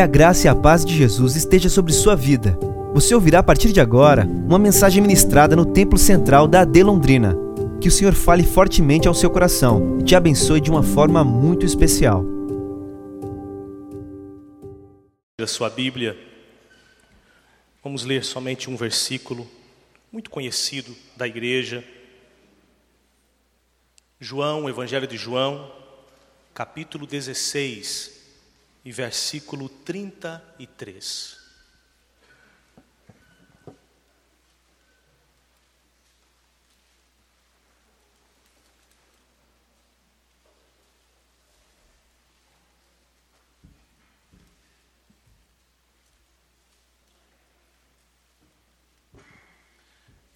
Que a graça e a paz de Jesus esteja sobre sua vida. Você ouvirá a partir de agora uma mensagem ministrada no Templo Central da AD Londrina. Que o Senhor fale fortemente ao seu coração e te abençoe de uma forma muito especial. A sua Bíblia, vamos ler somente um versículo muito conhecido da igreja. João, Evangelho de João, capítulo 16 e versículo 33.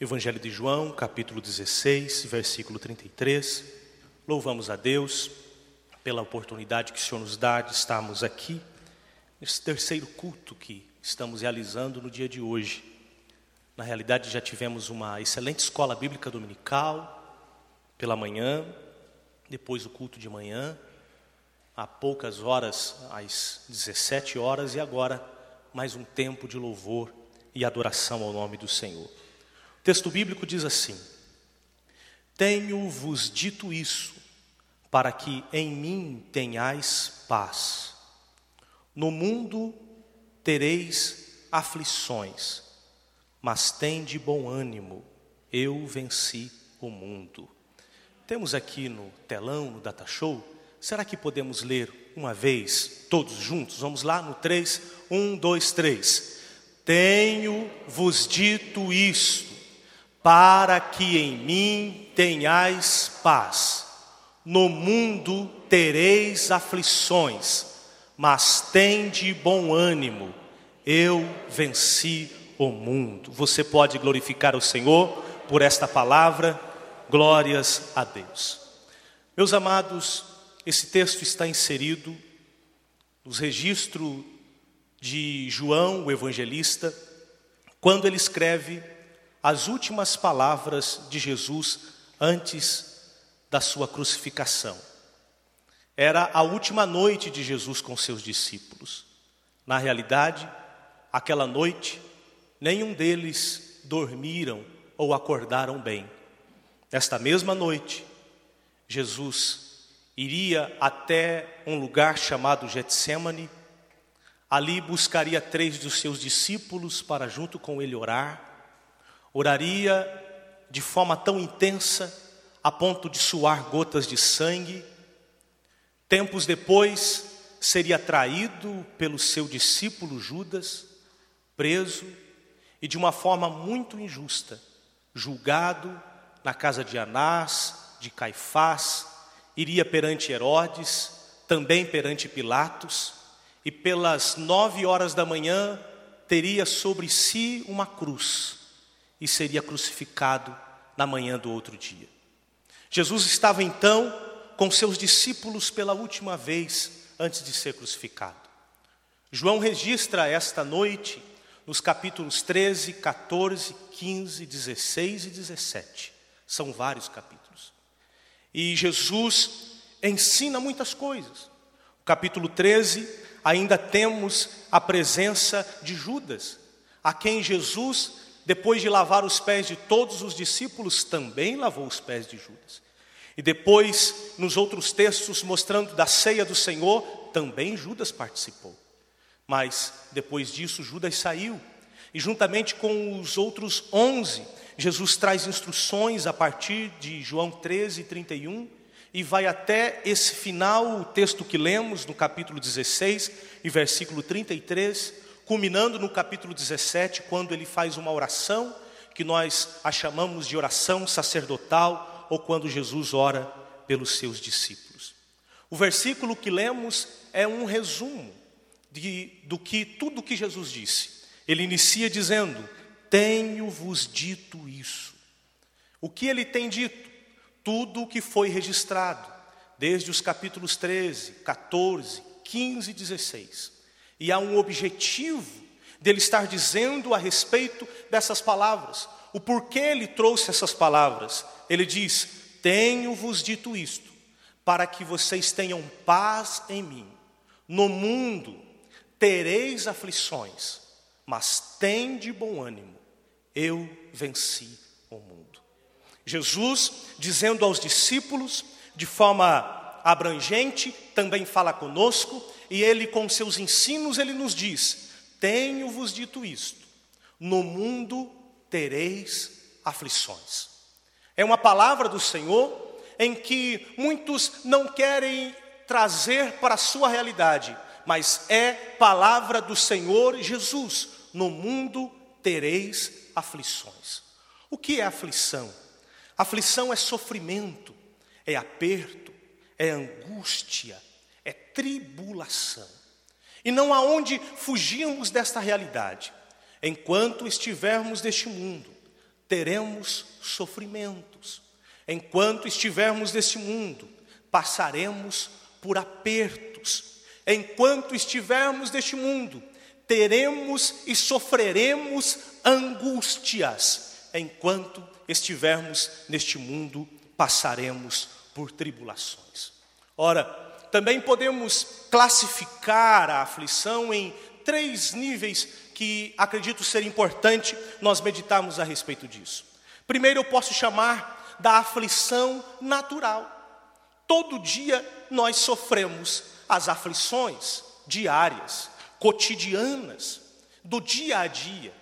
Evangelho de João, capítulo 16, versículo 33. Louvamos a Deus pela oportunidade que o Senhor nos dá de estarmos aqui, nesse terceiro culto que estamos realizando no dia de hoje. Na realidade, já tivemos uma excelente escola bíblica dominical pela manhã, depois o culto de manhã, há poucas horas, às 17 horas, e agora mais um tempo de louvor e adoração ao nome do Senhor. O texto bíblico diz assim: Tenho-vos dito isso para que em mim tenhais paz. No mundo tereis aflições, mas tende bom ânimo, eu venci o mundo. Temos aqui no telão, no data show, será que podemos ler uma vez, todos juntos? Vamos lá no 3, 1, 2, 3. Tenho-vos dito isto, para que em mim tenhais paz. No mundo tereis aflições, mas tende bom ânimo, eu venci o mundo. Você pode glorificar o Senhor por esta palavra, glórias a Deus. Meus amados, esse texto está inserido nos registros de João, o evangelista, quando ele escreve as últimas palavras de Jesus antes da sua crucificação. Era a última noite de Jesus com seus discípulos. Na realidade, aquela noite, nenhum deles dormiram ou acordaram bem. Nesta mesma noite, Jesus iria até um lugar chamado Getsemane. Ali buscaria três dos seus discípulos para junto com ele orar. Oraria de forma tão intensa a ponto de suar gotas de sangue. Tempos depois, seria traído pelo seu discípulo Judas, preso e de uma forma muito injusta, julgado na casa de Anás, de Caifás, iria perante Herodes, também perante Pilatos, e pelas nove horas da manhã teria sobre si uma cruz e seria crucificado na manhã do outro dia. Jesus estava então com seus discípulos pela última vez antes de ser crucificado. João registra esta noite nos capítulos 13, 14, 15, 16 e 17. São vários capítulos. E Jesus ensina muitas coisas. No capítulo 13, ainda temos a presença de Judas, a quem Jesus, depois de lavar os pés de todos os discípulos, também lavou os pés de Judas. E depois, nos outros textos mostrando da ceia do Senhor, também Judas participou. Mas depois disso, Judas saiu. E juntamente com os outros onze, Jesus traz instruções a partir de João 13, 31, e vai até esse final, o texto que lemos no capítulo 16 e versículo 33, culminando no capítulo 17, quando ele faz uma oração que nós a chamamos de oração sacerdotal ou quando Jesus ora pelos seus discípulos. O versículo que lemos é um resumo de, do que tudo que Jesus disse. Ele inicia dizendo: Tenho-vos dito isso. O que ele tem dito? Tudo o que foi registrado, desde os capítulos 13, 14, 15 e 16. E há um objetivo dele estar dizendo a respeito dessas palavras. O porquê ele trouxe essas palavras? Ele diz: Tenho-vos dito isto, para que vocês tenham paz em mim. No mundo tereis aflições, mas tem de bom ânimo, eu venci o mundo. Jesus, dizendo aos discípulos, de forma abrangente, também fala conosco, e ele, com seus ensinos, ele nos diz: Tenho-vos dito isto, no mundo tereis aflições. É uma palavra do Senhor em que muitos não querem trazer para a sua realidade, mas é palavra do Senhor Jesus: no mundo tereis aflições. O que é aflição? Aflição é sofrimento, é aperto, é angústia, é tribulação. E não há onde fugirmos desta realidade. Enquanto estivermos neste mundo, teremos sofrimentos. Enquanto estivermos neste mundo, passaremos por apertos. Enquanto estivermos neste mundo, teremos e sofreremos angústias. Enquanto estivermos neste mundo, passaremos por tribulações. Ora, também podemos classificar a aflição em três níveis que acredito ser importante nós meditarmos a respeito disso. Primeiro, eu posso chamar da aflição natural. Todo dia nós sofremos as aflições diárias, cotidianas, do dia a dia.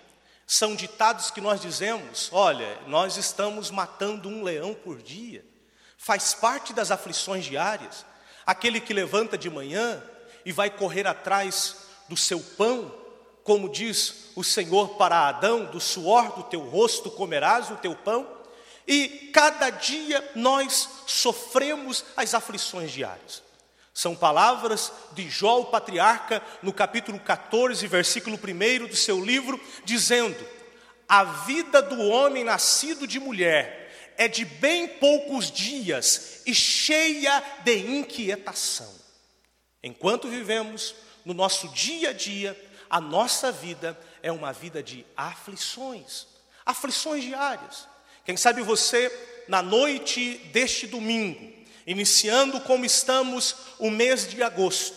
São ditados que nós dizemos: olha, nós estamos matando um leão por dia. Faz parte das aflições diárias. Aquele que levanta de manhã e vai correr atrás do seu pão, como diz o Senhor para Adão: do suor do teu rosto comerás o teu pão. E cada dia nós sofremos as aflições diárias. São palavras de Jó, o patriarca, no capítulo 14, versículo 1 do seu livro, dizendo: A vida do homem nascido de mulher é de bem poucos dias e cheia de inquietação. Enquanto vivemos no nosso dia a dia, a nossa vida é uma vida de aflições, aflições diárias. Quem sabe você, na noite deste domingo, iniciando como estamos o mês de agosto,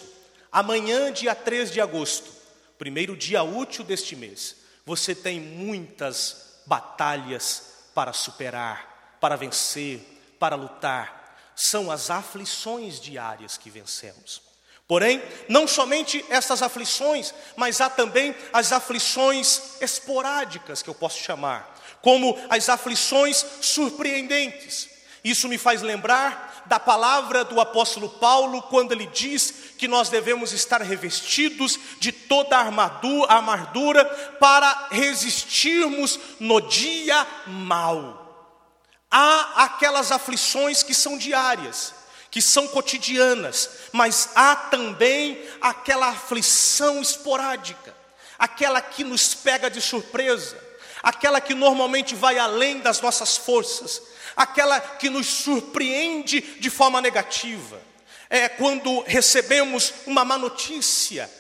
amanhã, dia 3 de agosto, primeiro dia útil deste mês, você tem muitas batalhas para superar, para vencer, para lutar. São as aflições diárias que vencemos. Porém, não somente essas aflições, mas há também as aflições esporádicas, que eu posso chamar, como as aflições surpreendentes. Isso me faz lembrar da palavra do apóstolo Paulo, quando ele diz que nós devemos estar revestidos de toda a armadura, armadura para resistirmos no dia mau. Há aquelas aflições que são diárias, que são cotidianas, mas há também aquela aflição esporádica, aquela que nos pega de surpresa, aquela que normalmente vai além das nossas forças, aquela que nos surpreende de forma negativa. É quando recebemos uma má notícia,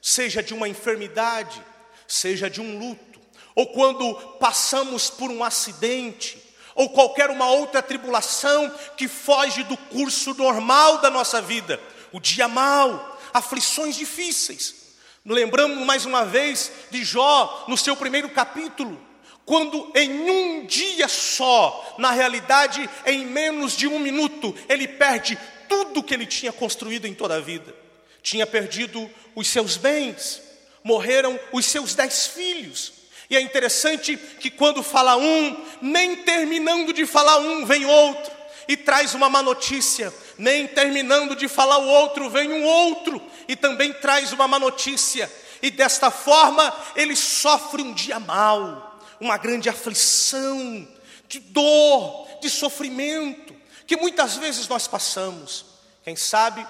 seja de uma enfermidade, seja de um luto, ou quando passamos por um acidente, ou qualquer uma outra tribulação que foge do curso normal da nossa vida, o dia mau, aflições difíceis. Lembramos mais uma vez de Jó no seu primeiro capítulo, quando em um dia só, na realidade em menos de um minuto, ele perde tudo que ele tinha construído em toda a vida. Tinha perdido os seus bens, morreram os seus dez filhos. E é interessante que quando fala um, nem terminando de falar um, vem outro e traz uma má notícia. Nem terminando de falar o outro, vem um outro e também traz uma má notícia. E desta forma ele sofre um dia mau uma grande aflição, de dor, de sofrimento, que muitas vezes nós passamos. Quem sabe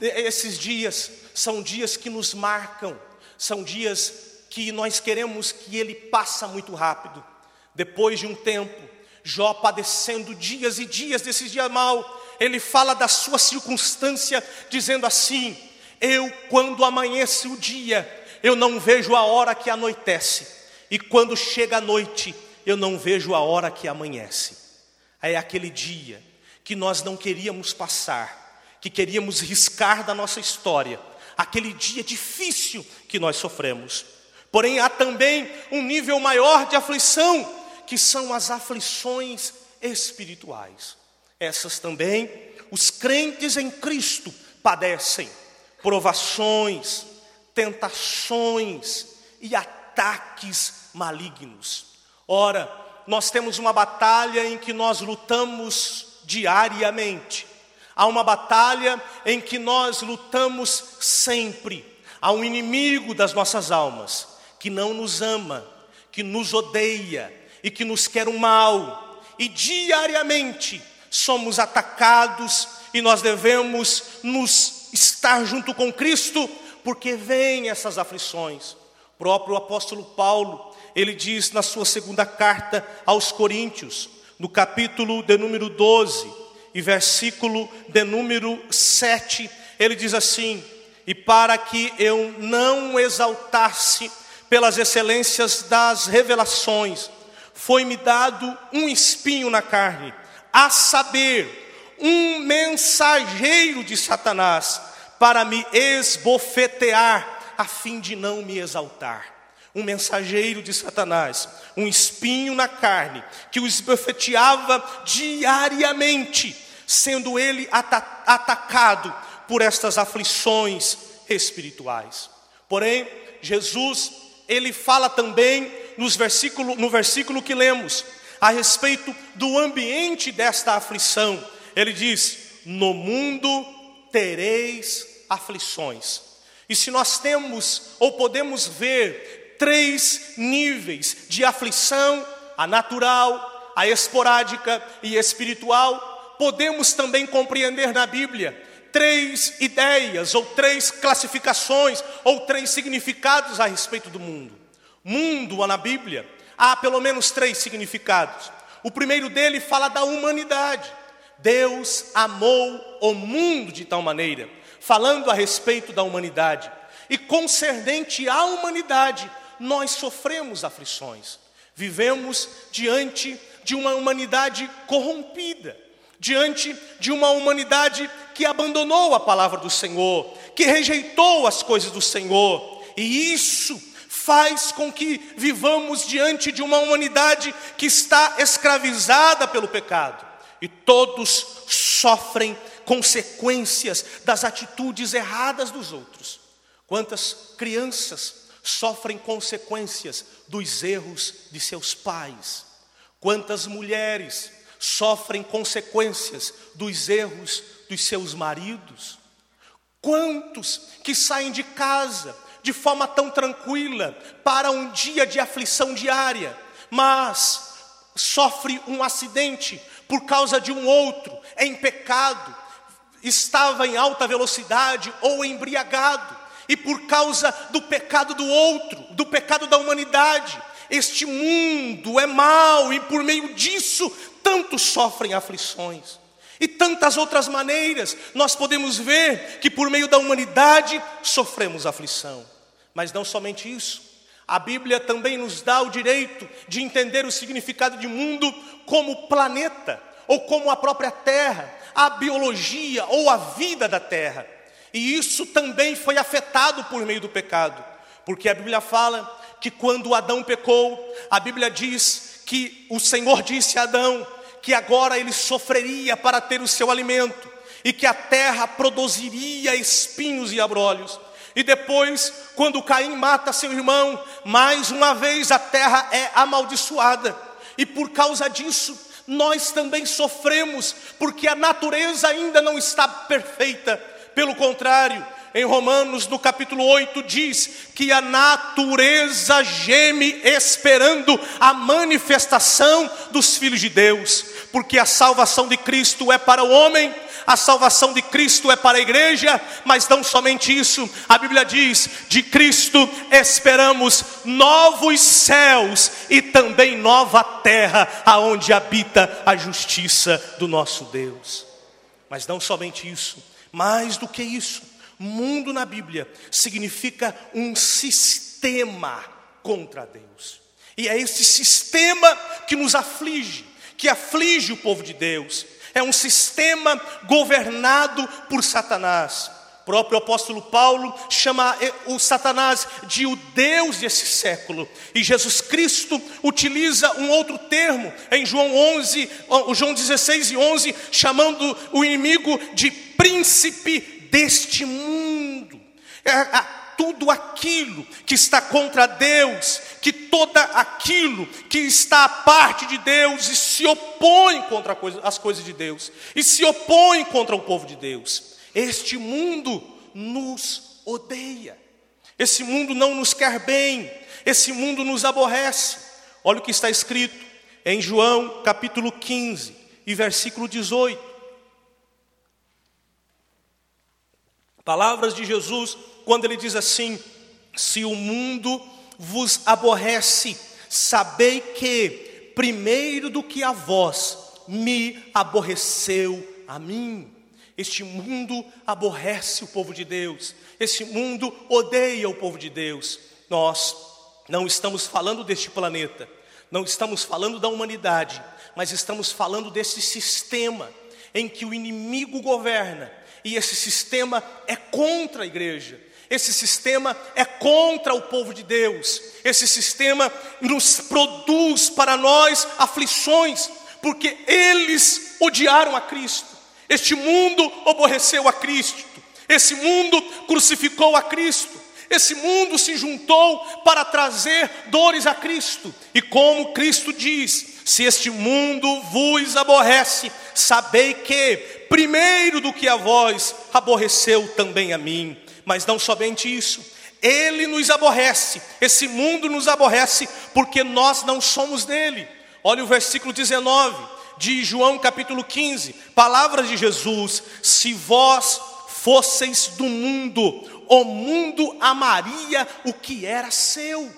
esses dias são dias que nos marcam, são dias que nós queremos que ele passa muito rápido. Depois de um tempo, Jó padecendo dias e dias desses dias mal, ele fala da sua circunstância, dizendo assim: Eu, quando amanhece o dia, eu não vejo a hora que anoitece e quando chega a noite, eu não vejo a hora que amanhece. É aquele dia que nós não queríamos passar, que queríamos riscar da nossa história, aquele dia difícil que nós sofremos. Porém, há também um nível maior de aflição, que são as aflições espirituais. Essas também os crentes em Cristo padecem provações, tentações e ataques malignos. Ora, nós temos uma batalha em que nós lutamos diariamente. Há uma batalha em que nós lutamos sempre. Há um inimigo das nossas almas que não nos ama, que nos odeia e que nos quer o mal. E diariamente somos atacados e nós devemos nos estar junto com Cristo, porque vêm essas aflições. O próprio apóstolo Paulo, ele diz na sua segunda carta aos Coríntios, no capítulo de número 12 e versículo de número 7, ele diz assim: E para que eu não exaltasse pelas excelências das revelações, foi-me dado um espinho na carne, a saber, um mensageiro de Satanás, para me esbofetear, a fim de não me exaltar um mensageiro de Satanás, um espinho na carne, que o esbofeteava diariamente, sendo ele atacado por estas aflições espirituais. Porém, Jesus, ele fala também nos versículo, no versículo que lemos, a respeito do ambiente desta aflição. Ele diz: No mundo tereis aflições. E se nós temos ou podemos ver três níveis de aflição: a natural, a esporádica e espiritual. Podemos também compreender na Bíblia três ideias, ou três classificações, ou três significados a respeito do mundo. Mundo, na Bíblia, há pelo menos três significados. O primeiro dele fala da humanidade. Deus amou o mundo de tal maneira, falando a respeito da humanidade. E concernente à humanidade, nós sofremos aflições. Vivemos diante de uma humanidade corrompida, diante de uma humanidade que abandonou a palavra do Senhor, que rejeitou as coisas do Senhor, e isso faz com que vivamos diante de uma humanidade que está escravizada pelo pecado, e todos sofrem consequências das atitudes erradas dos outros. Quantas crianças sofrem consequências dos erros de seus pais. Quantas mulheres sofrem consequências dos erros dos seus maridos? Quantos que saem de casa de forma tão tranquila para um dia de aflição diária, mas sofre um acidente por causa de um outro, é em pecado, estava em alta velocidade ou embriagado, e por causa do pecado do outro, do pecado da humanidade, este mundo é mau e por meio disso tantos sofrem aflições. E tantas outras maneiras nós podemos ver que por meio da humanidade sofremos aflição. Mas não somente isso, a Bíblia também nos dá o direito de entender o significado de mundo como planeta, ou como a própria terra, a biologia ou a vida da terra. E isso também foi afetado por meio do pecado, porque a Bíblia fala que quando Adão pecou, a Bíblia diz que o Senhor disse a Adão que agora ele sofreria para ter o seu alimento e que a terra produziria espinhos e abrolhos. E depois, quando Caim mata seu irmão, mais uma vez a terra é amaldiçoada. E por causa disso, nós também sofremos, porque a natureza ainda não está perfeita. Pelo contrário, em Romanos, no capítulo 8, diz que a natureza geme esperando a manifestação dos filhos de Deus, porque a salvação de Cristo é para o homem, a salvação de Cristo é para a igreja, mas não somente isso, a Bíblia diz: de Cristo esperamos novos céus e também nova terra, aonde habita a justiça do nosso Deus. Mas não somente isso, mais do que isso, mundo na Bíblia significa um sistema contra Deus. E é esse sistema que nos aflige, que aflige o povo de Deus. É um sistema governado por Satanás. O próprio apóstolo Paulo chama o Satanás de o Deus desse século. E Jesus Cristo utiliza um outro termo em João 11, João 16 e 11, chamando o inimigo de príncipe deste mundo. É, tudo aquilo que está contra Deus, que toda aquilo que está à parte de Deus e se opõe contra as coisas de Deus, e se opõe contra o povo de Deus. Este mundo nos odeia, esse mundo não nos quer bem, esse mundo nos aborrece. Olha o que está escrito em João capítulo 15 e versículo 18. Palavras de Jesus quando ele diz assim: Se o mundo vos aborrece, sabei que, primeiro do que a vós, me aborreceu a mim. Este mundo aborrece o povo de Deus, este mundo odeia o povo de Deus. Nós não estamos falando deste planeta, não estamos falando da humanidade, mas estamos falando desse sistema em que o inimigo governa, e esse sistema é contra a igreja. Esse sistema é contra o povo de Deus. Esse sistema nos produz para nós aflições, porque eles odiaram a Cristo. Este mundo aborreceu a Cristo. Esse mundo crucificou a Cristo. Esse mundo se juntou para trazer dores a Cristo. E como Cristo diz: se este mundo vos aborrece, sabei que, primeiro do que a vós, aborreceu também a mim. Mas não somente isso, ele nos aborrece, esse mundo nos aborrece, porque nós não somos dele. Olha o versículo 19 de João capítulo 15, palavras de Jesus: Se vós fosseis do mundo, o mundo amaria o que era seu,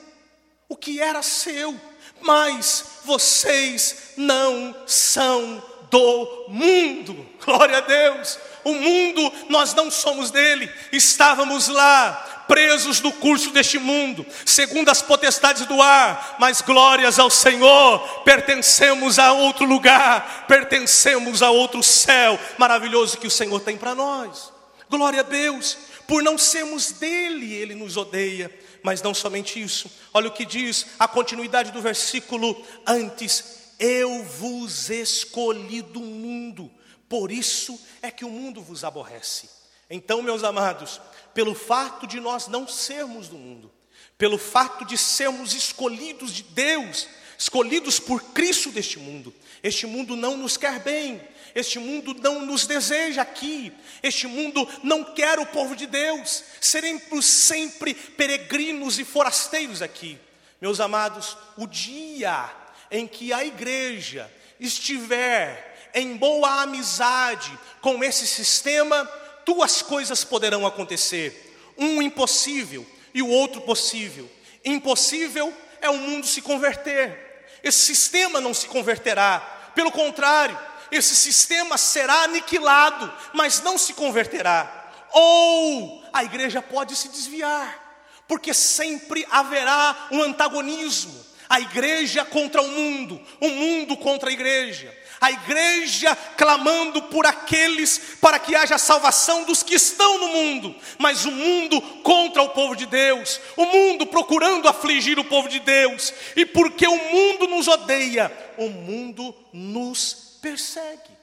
o que era seu, mas vocês não são do mundo, glória a Deus o mundo, nós não somos dele, estávamos lá, presos no curso deste mundo, segundo as potestades do ar, mas glórias ao Senhor, pertencemos a outro lugar, pertencemos a outro céu maravilhoso que o Senhor tem para nós. Glória a Deus, por não sermos dele, ele nos odeia. Mas não somente isso, olha o que diz a continuidade do versículo antes: Eu vos escolhi do mundo por isso é que o mundo vos aborrece. Então, meus amados, pelo fato de nós não sermos do mundo, pelo fato de sermos escolhidos de Deus, escolhidos por Cristo deste mundo, este mundo não nos quer bem, este mundo não nos deseja aqui, este mundo não quer o povo de Deus, seremos sempre peregrinos e forasteiros aqui. Meus amados, o dia em que a igreja estiver em boa amizade com esse sistema, duas coisas poderão acontecer: um impossível e o outro possível. Impossível é o mundo se converter, esse sistema não se converterá, pelo contrário, esse sistema será aniquilado, mas não se converterá. Ou a igreja pode se desviar, porque sempre haverá um antagonismo. A igreja contra o mundo, o mundo contra a igreja a igreja clamando por aqueles para que haja salvação dos que estão no mundo, mas o mundo contra o povo de Deus, o mundo procurando afligir o povo de Deus, e porque o mundo nos odeia, o mundo nos persegue.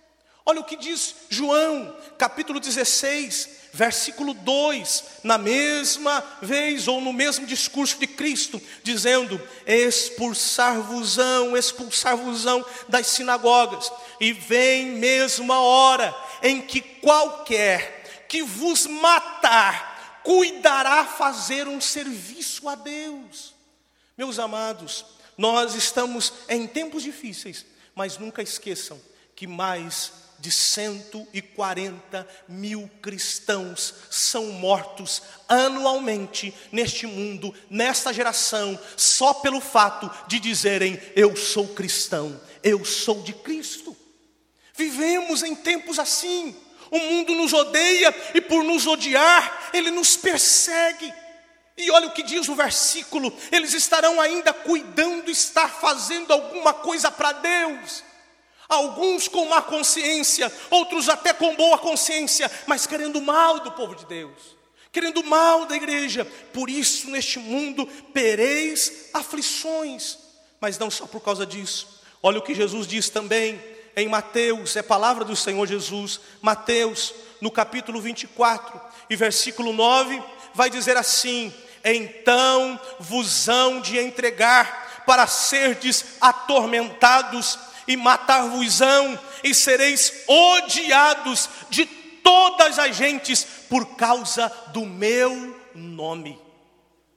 Olha o que diz João, capítulo 16, versículo 2, na mesma vez ou no mesmo discurso de Cristo, dizendo: expulsar-vos-ão, expulsar-vos-ão das sinagogas, e vem mesmo a hora em que qualquer que vos matar cuidará fazer um serviço a Deus. Meus amados, nós estamos em tempos difíceis, mas nunca esqueçam que mais de 140 mil cristãos são mortos anualmente neste mundo, nesta geração, só pelo fato de dizerem: Eu sou cristão, eu sou de Cristo. Vivemos em tempos assim. O mundo nos odeia e, por nos odiar, ele nos persegue. E olha o que diz o versículo: eles estarão ainda cuidando, estar fazendo alguma coisa para Deus. Alguns com má consciência, outros até com boa consciência, mas querendo mal do povo de Deus, querendo mal da igreja. Por isso, neste mundo, tereis aflições, mas não só por causa disso. Olha o que Jesus diz também em Mateus, é palavra do Senhor Jesus, Mateus, no capítulo 24 e versículo 9, vai dizer assim: Então vos hão de entregar para serdes atormentados e matar-vos-ão, e sereis odiados de todas as gentes por causa do meu nome.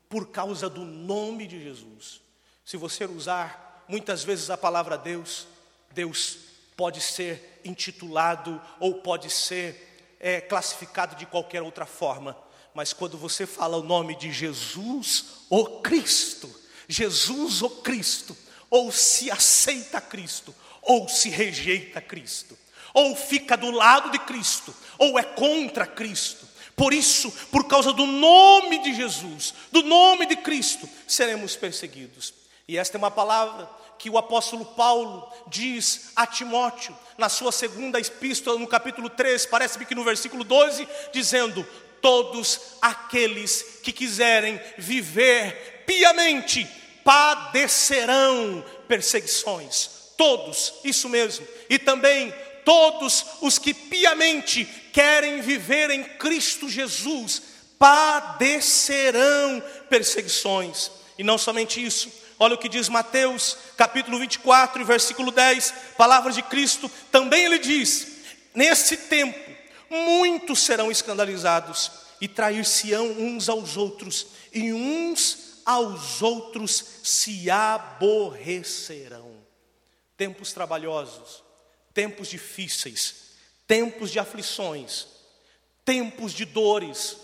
Por causa do nome de Jesus. Se você usar muitas vezes a palavra Deus, Deus pode ser intitulado ou pode ser é, classificado de qualquer outra forma. Mas quando você fala o nome de Jesus, o Cristo, Jesus, o Cristo, ou se aceita Cristo, ou se rejeita Cristo, ou fica do lado de Cristo, ou é contra Cristo. Por isso, por causa do nome de Jesus, do nome de Cristo, seremos perseguidos. E esta é uma palavra que o apóstolo Paulo diz a Timóteo, na sua segunda epístola, no capítulo 3, parece-me que no versículo 12, dizendo: Todos aqueles que quiserem viver piamente padecerão perseguições. Todos, isso mesmo. E também todos os que piamente querem viver em Cristo Jesus padecerão perseguições. E não somente isso, olha o que diz Mateus, capítulo 24, versículo 10, palavras de Cristo, também ele diz: Nesse tempo, muitos serão escandalizados e trair-se-ão uns aos outros, e uns aos outros se aborrecerão. Tempos trabalhosos, tempos difíceis, tempos de aflições, tempos de dores,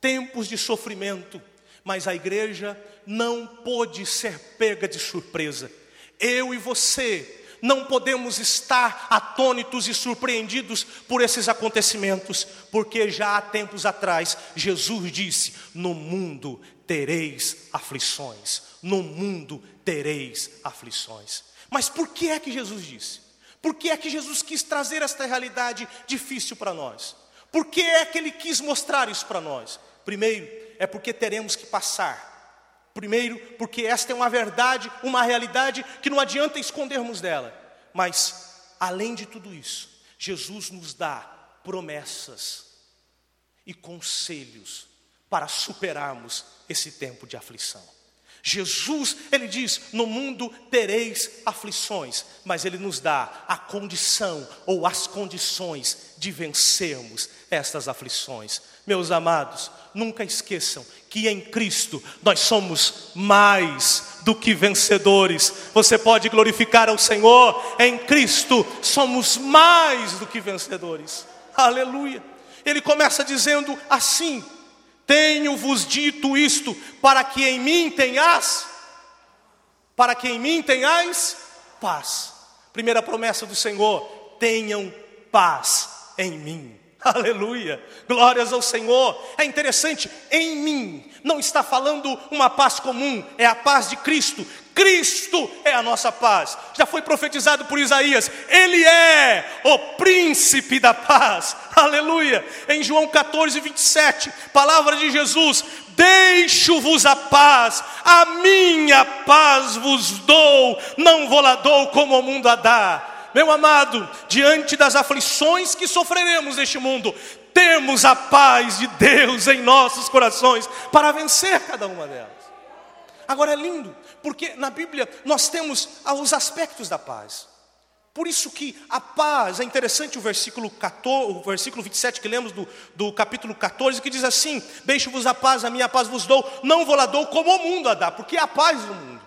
tempos de sofrimento, mas a igreja não pôde ser pega de surpresa. Eu e você não podemos estar atônitos e surpreendidos por esses acontecimentos, porque já há tempos atrás Jesus disse: No mundo tereis aflições, no mundo tereis aflições. Mas por que é que Jesus disse? Por que é que Jesus quis trazer esta realidade difícil para nós? Por que é que ele quis mostrar isso para nós? Primeiro, é porque teremos que passar. Primeiro, porque esta é uma verdade, uma realidade que não adianta escondermos dela. Mas, além de tudo isso, Jesus nos dá promessas e conselhos para superarmos esse tempo de aflição. Jesus, ele diz: No mundo tereis aflições, mas ele nos dá a condição ou as condições de vencermos estas aflições. Meus amados, nunca esqueçam que em Cristo nós somos mais do que vencedores. Você pode glorificar ao Senhor, em Cristo somos mais do que vencedores. Aleluia. Ele começa dizendo assim: tenho-vos dito isto, para que em mim tenhas, para que em mim tenhais paz. Primeira promessa do Senhor: tenham paz em mim. Aleluia, glórias ao Senhor. É interessante, em mim, não está falando uma paz comum, é a paz de Cristo. Cristo é a nossa paz. Já foi profetizado por Isaías, Ele é o príncipe da paz. Aleluia. Em João 14, 27, palavra de Jesus: Deixo-vos a paz, a minha paz vos dou, não vou lá dou como o mundo a dá meu amado, diante das aflições que sofreremos neste mundo, temos a paz de Deus em nossos corações para vencer cada uma delas. Agora é lindo, porque na Bíblia nós temos os aspectos da paz. Por isso que a paz, é interessante o versículo 14, o versículo 27 que lemos do, do capítulo 14, que diz assim: Deixo-vos a paz, a minha paz vos dou, não vou lá dou como o mundo a dá, porque é a paz do mundo.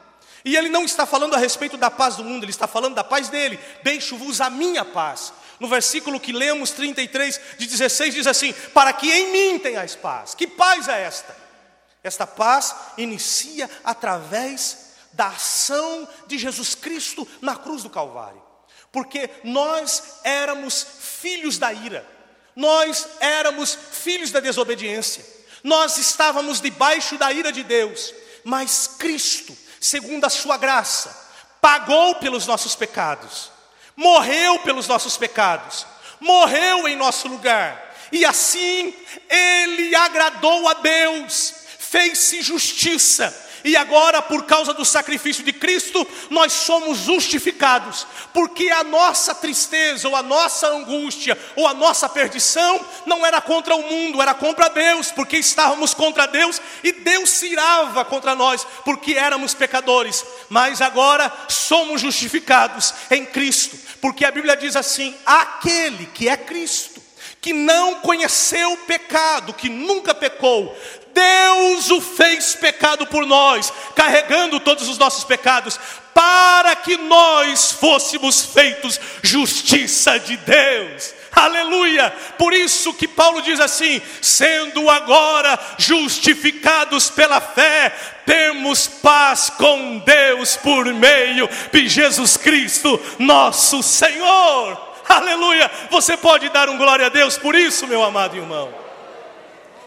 E ele não está falando a respeito da paz do mundo, ele está falando da paz dele. Deixo-vos a minha paz. No versículo que lemos, 33 de 16, diz assim: Para que em mim tenhais paz. Que paz é esta? Esta paz inicia através da ação de Jesus Cristo na cruz do Calvário. Porque nós éramos filhos da ira, nós éramos filhos da desobediência, nós estávamos debaixo da ira de Deus, mas Cristo segundo a sua graça, pagou pelos nossos pecados, morreu pelos nossos pecados, morreu em nosso lugar, e assim ele agradou a Deus, fez-se justiça e agora, por causa do sacrifício de Cristo, nós somos justificados, porque a nossa tristeza, ou a nossa angústia, ou a nossa perdição, não era contra o mundo, era contra Deus, porque estávamos contra Deus e Deus se irava contra nós, porque éramos pecadores. Mas agora somos justificados em Cristo, porque a Bíblia diz assim: aquele que é Cristo que não conheceu o pecado, que nunca pecou, Deus o fez pecado por nós, carregando todos os nossos pecados, para que nós fôssemos feitos justiça de Deus. Aleluia! Por isso que Paulo diz assim: sendo agora justificados pela fé, temos paz com Deus por meio de Jesus Cristo, nosso Senhor. Aleluia! Você pode dar um glória a Deus por isso, meu amado irmão.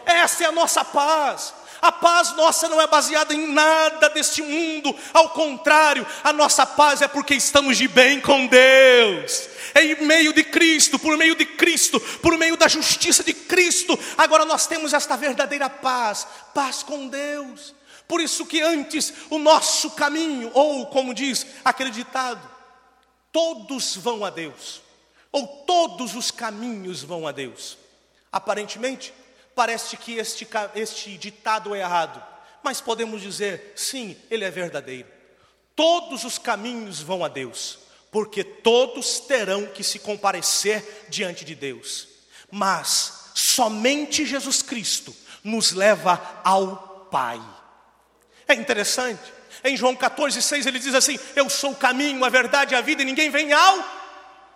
Essa é a nossa paz. A paz nossa não é baseada em nada deste mundo, ao contrário, a nossa paz é porque estamos de bem com Deus. É em meio de Cristo, por meio de Cristo, por meio da justiça de Cristo, agora nós temos esta verdadeira paz, paz com Deus. Por isso que antes o nosso caminho, ou como diz aquele ditado, todos vão a Deus, ou todos os caminhos vão a Deus. Aparentemente, Parece que este, este ditado é errado, mas podemos dizer, sim, ele é verdadeiro. Todos os caminhos vão a Deus, porque todos terão que se comparecer diante de Deus, mas somente Jesus Cristo nos leva ao Pai. É interessante, em João 14, 6 ele diz assim: Eu sou o caminho, a verdade e a vida, e ninguém vem ao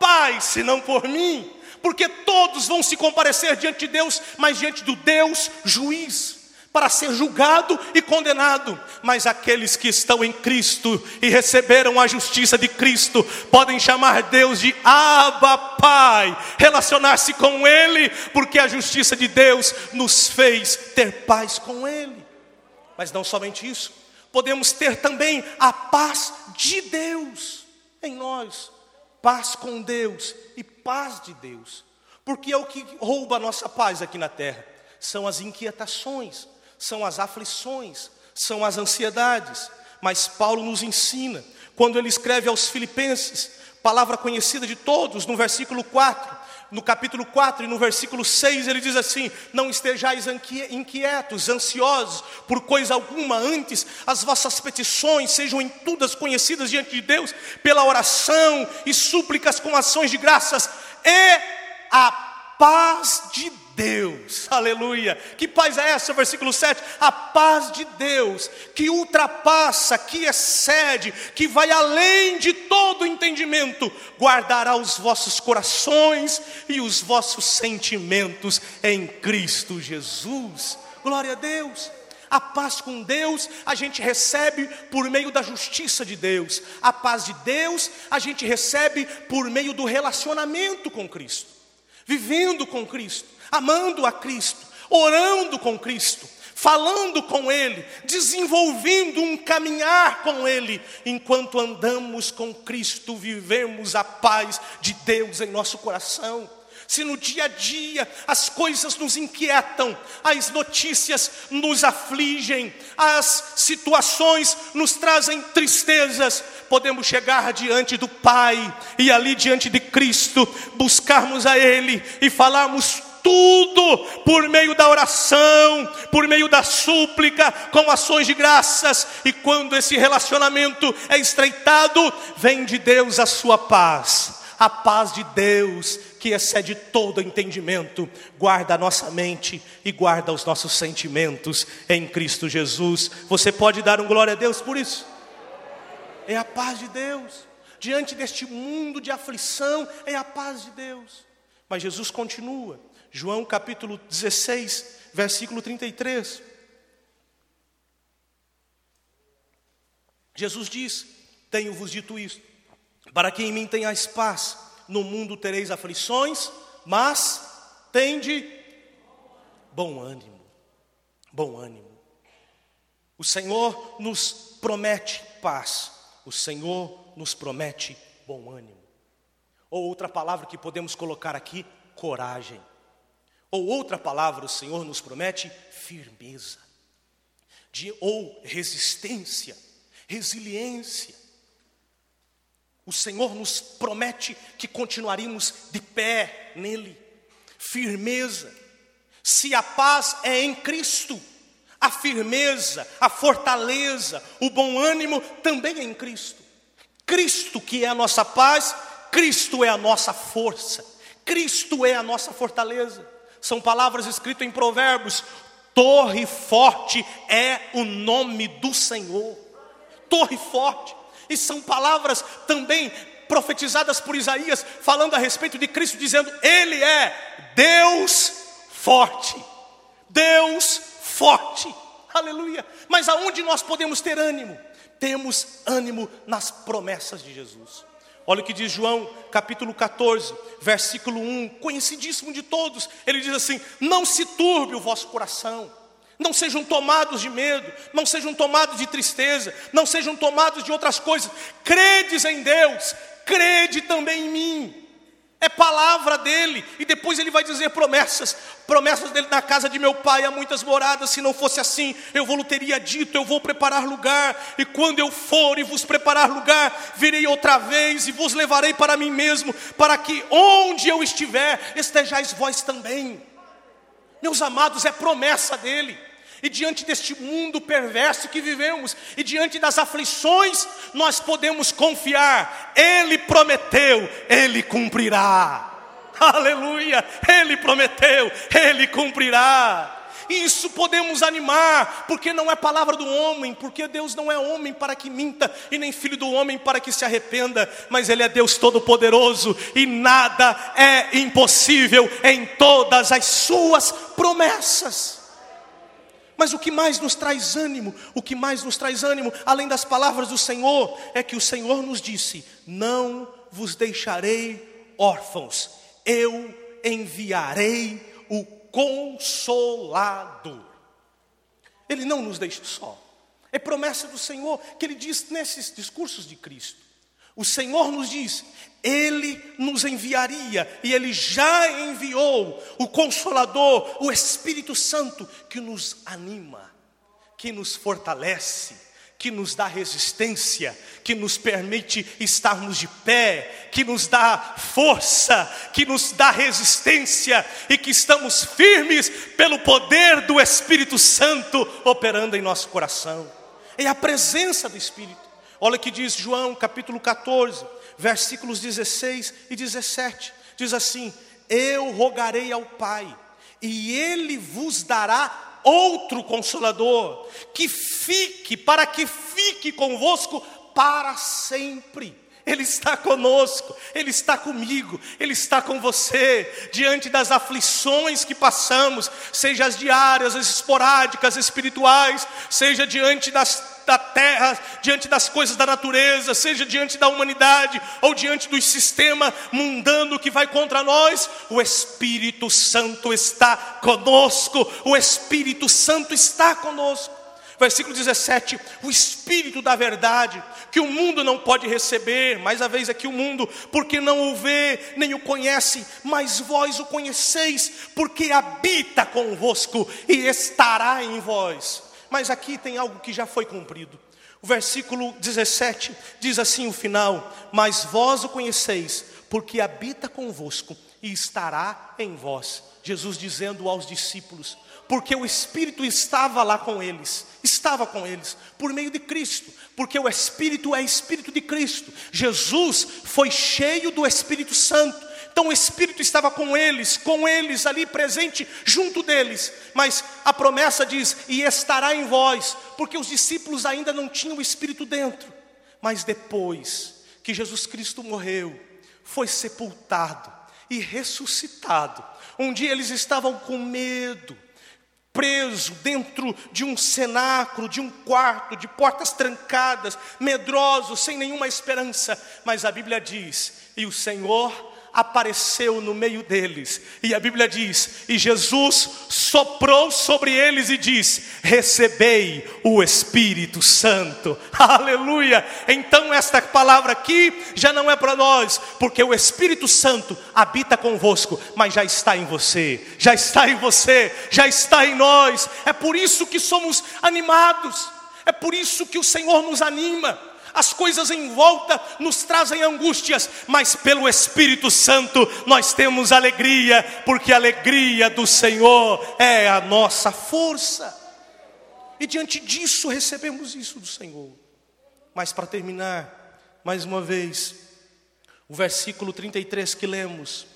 Pai senão por mim porque todos vão se comparecer diante de Deus, mas diante do Deus juiz, para ser julgado e condenado. Mas aqueles que estão em Cristo e receberam a justiça de Cristo, podem chamar Deus de Abba Pai, relacionar-se com Ele, porque a justiça de Deus nos fez ter paz com Ele. Mas não somente isso, podemos ter também a paz de Deus em nós paz com Deus e paz de Deus. Porque é o que rouba a nossa paz aqui na terra. São as inquietações, são as aflições, são as ansiedades. Mas Paulo nos ensina, quando ele escreve aos Filipenses, palavra conhecida de todos, no versículo 4, no capítulo 4 e no versículo 6, ele diz assim: Não estejais inquietos, ansiosos por coisa alguma, antes as vossas petições sejam em todas conhecidas diante de Deus, pela oração e súplicas com ações de graças, e a paz de Deus, aleluia. Que paz é essa? Versículo 7: a paz de Deus, que ultrapassa, que excede, que vai além de todo entendimento, guardará os vossos corações e os vossos sentimentos em Cristo Jesus. Glória a Deus. A paz com Deus a gente recebe por meio da justiça de Deus. A paz de Deus a gente recebe por meio do relacionamento com Cristo vivendo com Cristo, amando a Cristo, orando com Cristo, falando com Ele, desenvolvendo um caminhar com Ele, enquanto andamos com Cristo, vivemos a paz de Deus em nosso coração. Se no dia a dia as coisas nos inquietam, as notícias nos afligem, as situações nos trazem tristezas, podemos chegar diante do Pai e ali diante de Cristo, buscarmos a Ele e falarmos tudo por meio da oração, por meio da súplica, com ações de graças, e quando esse relacionamento é estreitado, vem de Deus a sua paz, a paz de Deus que excede todo entendimento, guarda a nossa mente e guarda os nossos sentimentos em Cristo Jesus. Você pode dar um glória a Deus por isso? É a paz de Deus. Diante deste mundo de aflição, é a paz de Deus. Mas Jesus continua. João capítulo 16, versículo 33. Jesus diz: Tenho-vos dito isto, para que em mim tenhais paz no mundo tereis aflições, mas tende bom ânimo. Bom ânimo. O Senhor nos promete paz. O Senhor nos promete bom ânimo. Ou outra palavra que podemos colocar aqui, coragem. Ou outra palavra, o Senhor nos promete firmeza. De, ou resistência, resiliência. O Senhor nos promete que continuaremos de pé nele, firmeza. Se a paz é em Cristo, a firmeza, a fortaleza, o bom ânimo também é em Cristo. Cristo que é a nossa paz, Cristo é a nossa força, Cristo é a nossa fortaleza. São palavras escritas em Provérbios: torre forte é o nome do Senhor. Torre forte. E são palavras também profetizadas por Isaías, falando a respeito de Cristo, dizendo: Ele é Deus forte. Deus forte. Aleluia. Mas aonde nós podemos ter ânimo? Temos ânimo nas promessas de Jesus. Olha o que diz João, capítulo 14, versículo 1, conhecidíssimo de todos. Ele diz assim: Não se turbe o vosso coração não sejam tomados de medo, não sejam tomados de tristeza, não sejam tomados de outras coisas. Credes em Deus, crede também em mim. É palavra dele, e depois ele vai dizer promessas, promessas dele na casa de meu pai há muitas moradas. Se não fosse assim, eu vou teria dito: eu vou preparar lugar, e quando eu for e vos preparar lugar, virei outra vez e vos levarei para mim mesmo, para que onde eu estiver, estejais vós também. Meus amados, é promessa dele. E diante deste mundo perverso que vivemos, e diante das aflições, nós podemos confiar. Ele prometeu, ele cumprirá. Aleluia! Ele prometeu, ele cumprirá. Isso podemos animar, porque não é palavra do homem, porque Deus não é homem para que minta, e nem filho do homem para que se arrependa, mas Ele é Deus Todo-Poderoso, e nada é impossível em todas as Suas promessas. Mas o que mais nos traz ânimo, o que mais nos traz ânimo, além das palavras do Senhor, é que o Senhor nos disse: Não vos deixarei órfãos, eu enviarei o consolador. Ele não nos deixa só. É promessa do Senhor que ele diz nesses discursos de Cristo. O Senhor nos diz: Ele nos enviaria, e Ele já enviou o Consolador, o Espírito Santo, que nos anima, que nos fortalece, que nos dá resistência, que nos permite estarmos de pé, que nos dá força, que nos dá resistência e que estamos firmes pelo poder do Espírito Santo operando em nosso coração. É a presença do Espírito. Olha o que diz João capítulo 14, versículos 16 e 17. Diz assim: Eu rogarei ao Pai, e Ele vos dará outro consolador, que fique, para que fique convosco para sempre. Ele está conosco, Ele está comigo, Ele está com você, diante das aflições que passamos, seja as diárias, as esporádicas, espirituais, seja diante das da terra, diante das coisas da natureza, seja diante da humanidade ou diante do sistema mundano que vai contra nós, o Espírito Santo está conosco, o Espírito Santo está conosco. Versículo 17: o Espírito da verdade, que o mundo não pode receber, mais a vez aqui o mundo, porque não o vê, nem o conhece, mas vós o conheceis, porque habita convosco e estará em vós. Mas aqui tem algo que já foi cumprido. O versículo 17 diz assim o final: Mas vós o conheceis, porque habita convosco e estará em vós. Jesus dizendo aos discípulos: Porque o Espírito estava lá com eles, estava com eles, por meio de Cristo, porque o Espírito é Espírito de Cristo. Jesus foi cheio do Espírito Santo então o Espírito estava com eles, com eles ali presente junto deles. Mas a promessa diz: "E estará em vós", porque os discípulos ainda não tinham o Espírito dentro. Mas depois que Jesus Cristo morreu, foi sepultado e ressuscitado. Um dia eles estavam com medo, preso dentro de um cenáculo, de um quarto, de portas trancadas, medrosos, sem nenhuma esperança. Mas a Bíblia diz: "E o Senhor apareceu no meio deles. E a Bíblia diz: E Jesus soprou sobre eles e disse: Recebei o Espírito Santo. Aleluia! Então, esta palavra aqui já não é para nós, porque o Espírito Santo habita convosco, mas já está em você, já está em você, já está em nós. É por isso que somos animados, é por isso que o Senhor nos anima as coisas em volta nos trazem angústias, mas pelo Espírito Santo nós temos alegria, porque a alegria do Senhor é a nossa força. E diante disso recebemos isso do Senhor. Mas para terminar, mais uma vez, o versículo 33 que lemos,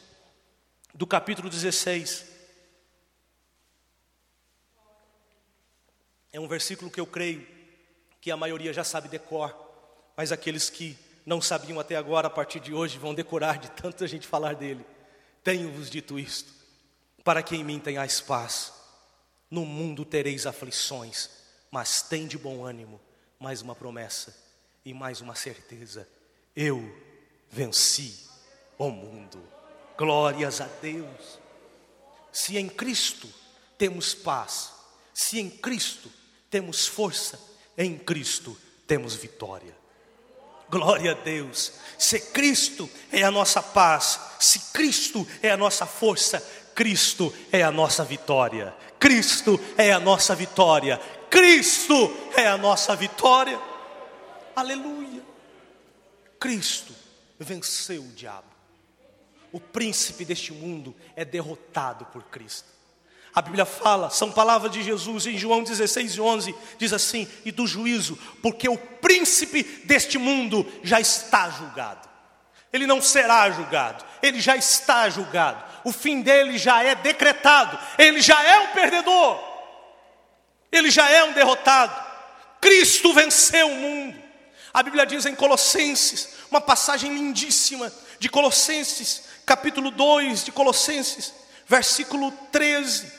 do capítulo 16. É um versículo que eu creio que a maioria já sabe decor. Mas aqueles que não sabiam até agora, a partir de hoje, vão decorar de tanta gente falar dele. Tenho-vos dito isto, para que em mim tenhais paz. No mundo tereis aflições, mas tem de bom ânimo. Mais uma promessa e mais uma certeza: eu venci o mundo. Glórias a Deus. Se em Cristo temos paz, se em Cristo temos força, em Cristo temos vitória. Glória a Deus. Se Cristo é a nossa paz, se Cristo é a nossa força, Cristo é a nossa vitória. Cristo é a nossa vitória. Cristo é a nossa vitória. Aleluia. Cristo venceu o diabo. O príncipe deste mundo é derrotado por Cristo. A Bíblia fala, são palavras de Jesus em João 16 e 11, diz assim: e do juízo, porque o príncipe deste mundo já está julgado. Ele não será julgado, ele já está julgado. O fim dele já é decretado, ele já é um perdedor, ele já é um derrotado. Cristo venceu o mundo. A Bíblia diz em Colossenses, uma passagem lindíssima de Colossenses, capítulo 2 de Colossenses, versículo 13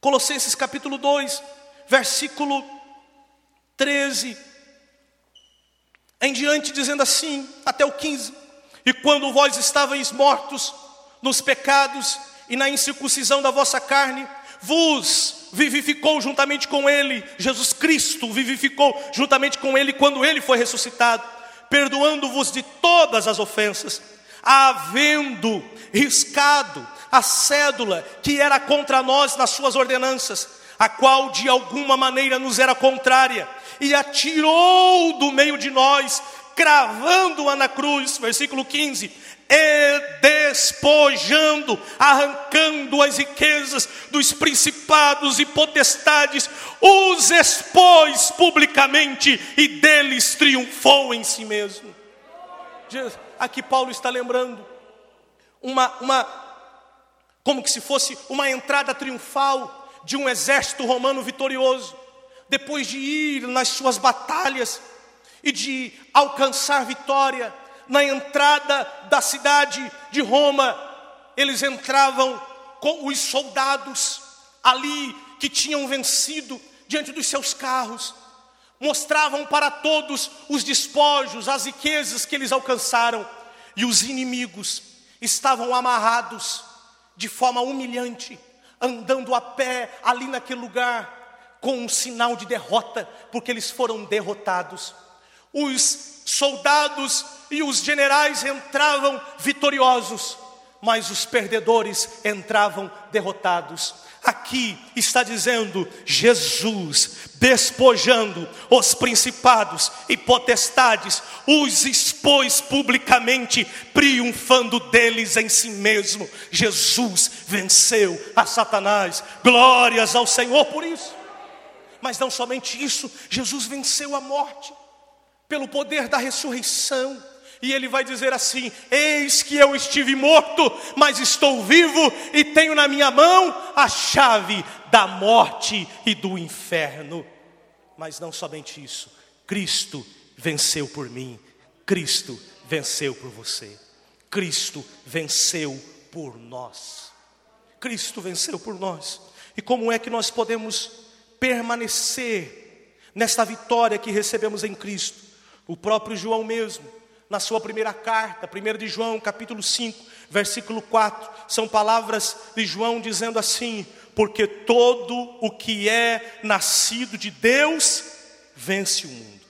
Colossenses capítulo 2, versículo 13 em diante, dizendo assim, até o 15: E quando vós estavais mortos nos pecados e na incircuncisão da vossa carne, vos vivificou juntamente com Ele, Jesus Cristo vivificou juntamente com Ele quando Ele foi ressuscitado, perdoando-vos de todas as ofensas, havendo riscado a cédula que era contra nós nas suas ordenanças, a qual de alguma maneira nos era contrária, e atirou do meio de nós, cravando-a na cruz, versículo 15, e despojando, arrancando as riquezas dos principados e potestades, os expôs publicamente e deles triunfou em si mesmo. Aqui Paulo está lembrando. Uma, uma como que se fosse uma entrada triunfal de um exército romano vitorioso, depois de ir nas suas batalhas e de alcançar vitória, na entrada da cidade de Roma, eles entravam com os soldados ali que tinham vencido diante dos seus carros, mostravam para todos os despojos, as riquezas que eles alcançaram, e os inimigos estavam amarrados de forma humilhante, andando a pé ali naquele lugar, com um sinal de derrota, porque eles foram derrotados. Os soldados e os generais entravam vitoriosos, mas os perdedores entravam derrotados. Aqui está dizendo Jesus despojando os principados e potestades, os expôs publicamente, triunfando deles em si mesmo. Jesus venceu a Satanás. Glórias ao Senhor por isso. Mas não somente isso, Jesus venceu a morte pelo poder da ressurreição. E ele vai dizer assim: Eis que eu estive morto, mas estou vivo e tenho na minha mão a chave da morte e do inferno. Mas não somente isso, Cristo venceu por mim, Cristo venceu por você, Cristo venceu por nós. Cristo venceu por nós. E como é que nós podemos permanecer nesta vitória que recebemos em Cristo? O próprio João mesmo na sua primeira carta, 1 de João, capítulo 5, versículo 4, são palavras de João dizendo assim: Porque todo o que é nascido de Deus vence o mundo.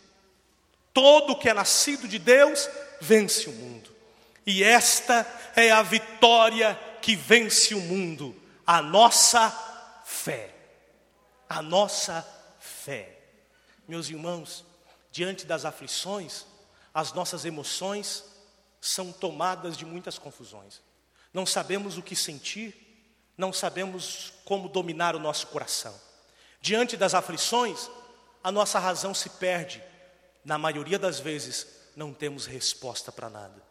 Todo o que é nascido de Deus vence o mundo. E esta é a vitória que vence o mundo, a nossa fé. A nossa fé. Meus irmãos, diante das aflições, as nossas emoções são tomadas de muitas confusões. Não sabemos o que sentir, não sabemos como dominar o nosso coração. Diante das aflições, a nossa razão se perde. Na maioria das vezes, não temos resposta para nada.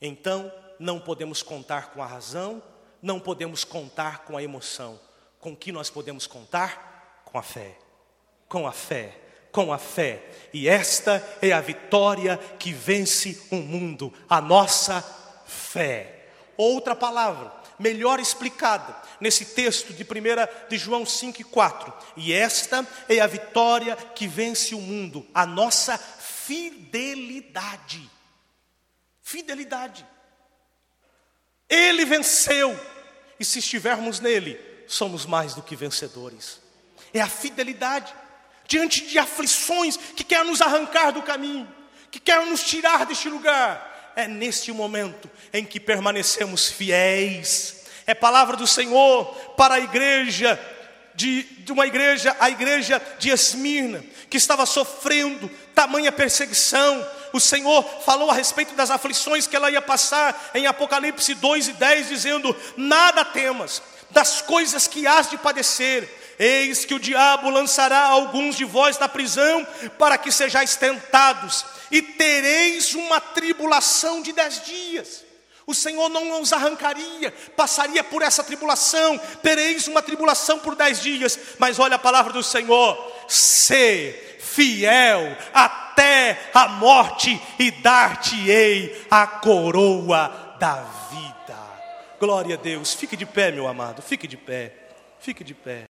Então, não podemos contar com a razão, não podemos contar com a emoção. Com que nós podemos contar? Com a fé. Com a fé com a fé. E esta é a vitória que vence o mundo, a nossa fé. Outra palavra, melhor explicada nesse texto de 1 de João 5 e 4. E esta é a vitória que vence o mundo, a nossa fidelidade. Fidelidade. Ele venceu, e se estivermos nele, somos mais do que vencedores. É a fidelidade diante de aflições que quer nos arrancar do caminho, que quer nos tirar deste lugar. É neste momento em que permanecemos fiéis. É palavra do Senhor para a igreja de, de, uma igreja, a igreja de Esmirna, que estava sofrendo tamanha perseguição. O Senhor falou a respeito das aflições que ela ia passar em Apocalipse 2 e 10, dizendo: Nada temas das coisas que hás de padecer Eis que o diabo lançará alguns de vós na prisão, para que sejais tentados, e tereis uma tribulação de dez dias. O Senhor não os arrancaria, passaria por essa tribulação, tereis uma tribulação por dez dias, mas olha a palavra do Senhor: ser fiel até a morte, e dar-te-ei a coroa da vida. Glória a Deus, fique de pé, meu amado, fique de pé, fique de pé.